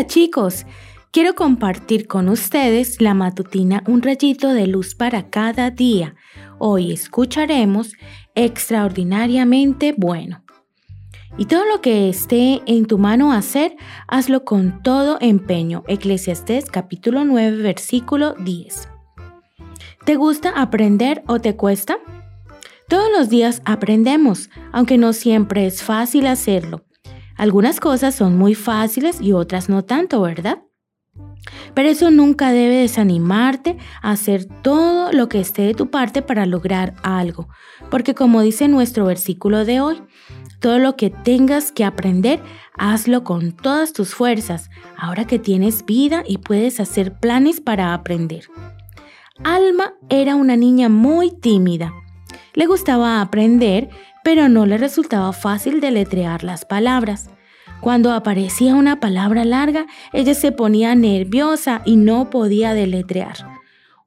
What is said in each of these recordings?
Hola chicos, quiero compartir con ustedes la matutina Un rayito de luz para cada día. Hoy escucharemos extraordinariamente bueno. Y todo lo que esté en tu mano hacer, hazlo con todo empeño. Eclesiastés capítulo 9, versículo 10. ¿Te gusta aprender o te cuesta? Todos los días aprendemos, aunque no siempre es fácil hacerlo. Algunas cosas son muy fáciles y otras no tanto, ¿verdad? Pero eso nunca debe desanimarte a hacer todo lo que esté de tu parte para lograr algo, porque como dice nuestro versículo de hoy, todo lo que tengas que aprender, hazlo con todas tus fuerzas, ahora que tienes vida y puedes hacer planes para aprender. Alma era una niña muy tímida. Le gustaba aprender, pero no le resultaba fácil deletrear las palabras. Cuando aparecía una palabra larga, ella se ponía nerviosa y no podía deletrear.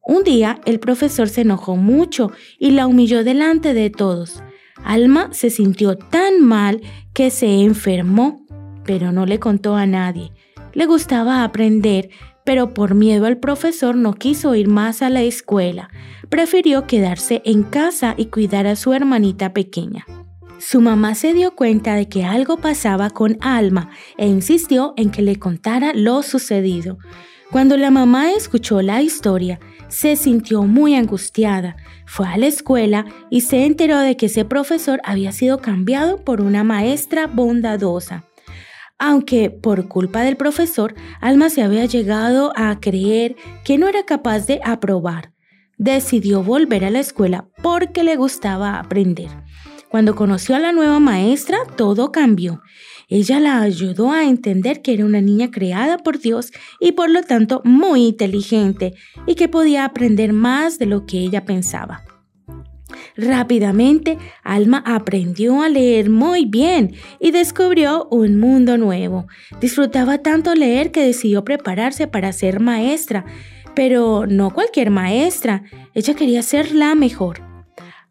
Un día el profesor se enojó mucho y la humilló delante de todos. Alma se sintió tan mal que se enfermó, pero no le contó a nadie. Le gustaba aprender, pero por miedo al profesor no quiso ir más a la escuela. Prefirió quedarse en casa y cuidar a su hermanita pequeña. Su mamá se dio cuenta de que algo pasaba con Alma e insistió en que le contara lo sucedido. Cuando la mamá escuchó la historia, se sintió muy angustiada. Fue a la escuela y se enteró de que ese profesor había sido cambiado por una maestra bondadosa aunque por culpa del profesor, Alma se había llegado a creer que no era capaz de aprobar. Decidió volver a la escuela porque le gustaba aprender. Cuando conoció a la nueva maestra, todo cambió. Ella la ayudó a entender que era una niña creada por Dios y por lo tanto muy inteligente y que podía aprender más de lo que ella pensaba. Rápidamente, Alma aprendió a leer muy bien y descubrió un mundo nuevo. Disfrutaba tanto leer que decidió prepararse para ser maestra, pero no cualquier maestra, ella quería ser la mejor.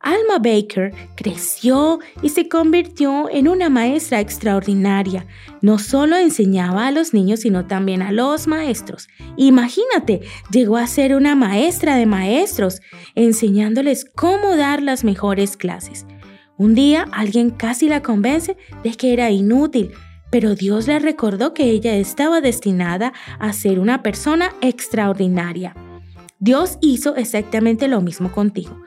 Alma Baker creció y se convirtió en una maestra extraordinaria. No solo enseñaba a los niños, sino también a los maestros. Imagínate, llegó a ser una maestra de maestros, enseñándoles cómo dar las mejores clases. Un día alguien casi la convence de que era inútil, pero Dios le recordó que ella estaba destinada a ser una persona extraordinaria. Dios hizo exactamente lo mismo contigo.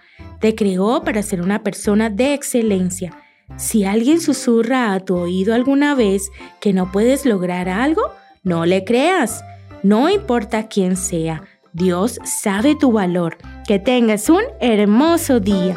Te creó para ser una persona de excelencia. Si alguien susurra a tu oído alguna vez que no puedes lograr algo, no le creas. No importa quién sea, Dios sabe tu valor. Que tengas un hermoso día.